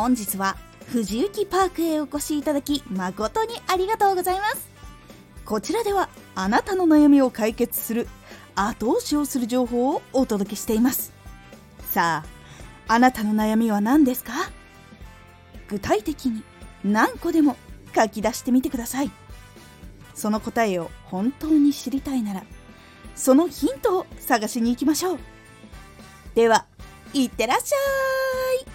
本日は藤雪パークへお越しいただき誠にありがとうございます。こちらではあなたの悩みを解決する後押しをする情報をお届けしています。さああなたの悩みは何ですか？具体的に何個でも書き出してみてください。その答えを本当に知りたいならそのヒントを探しに行きましょう。ではいってらっしゃい。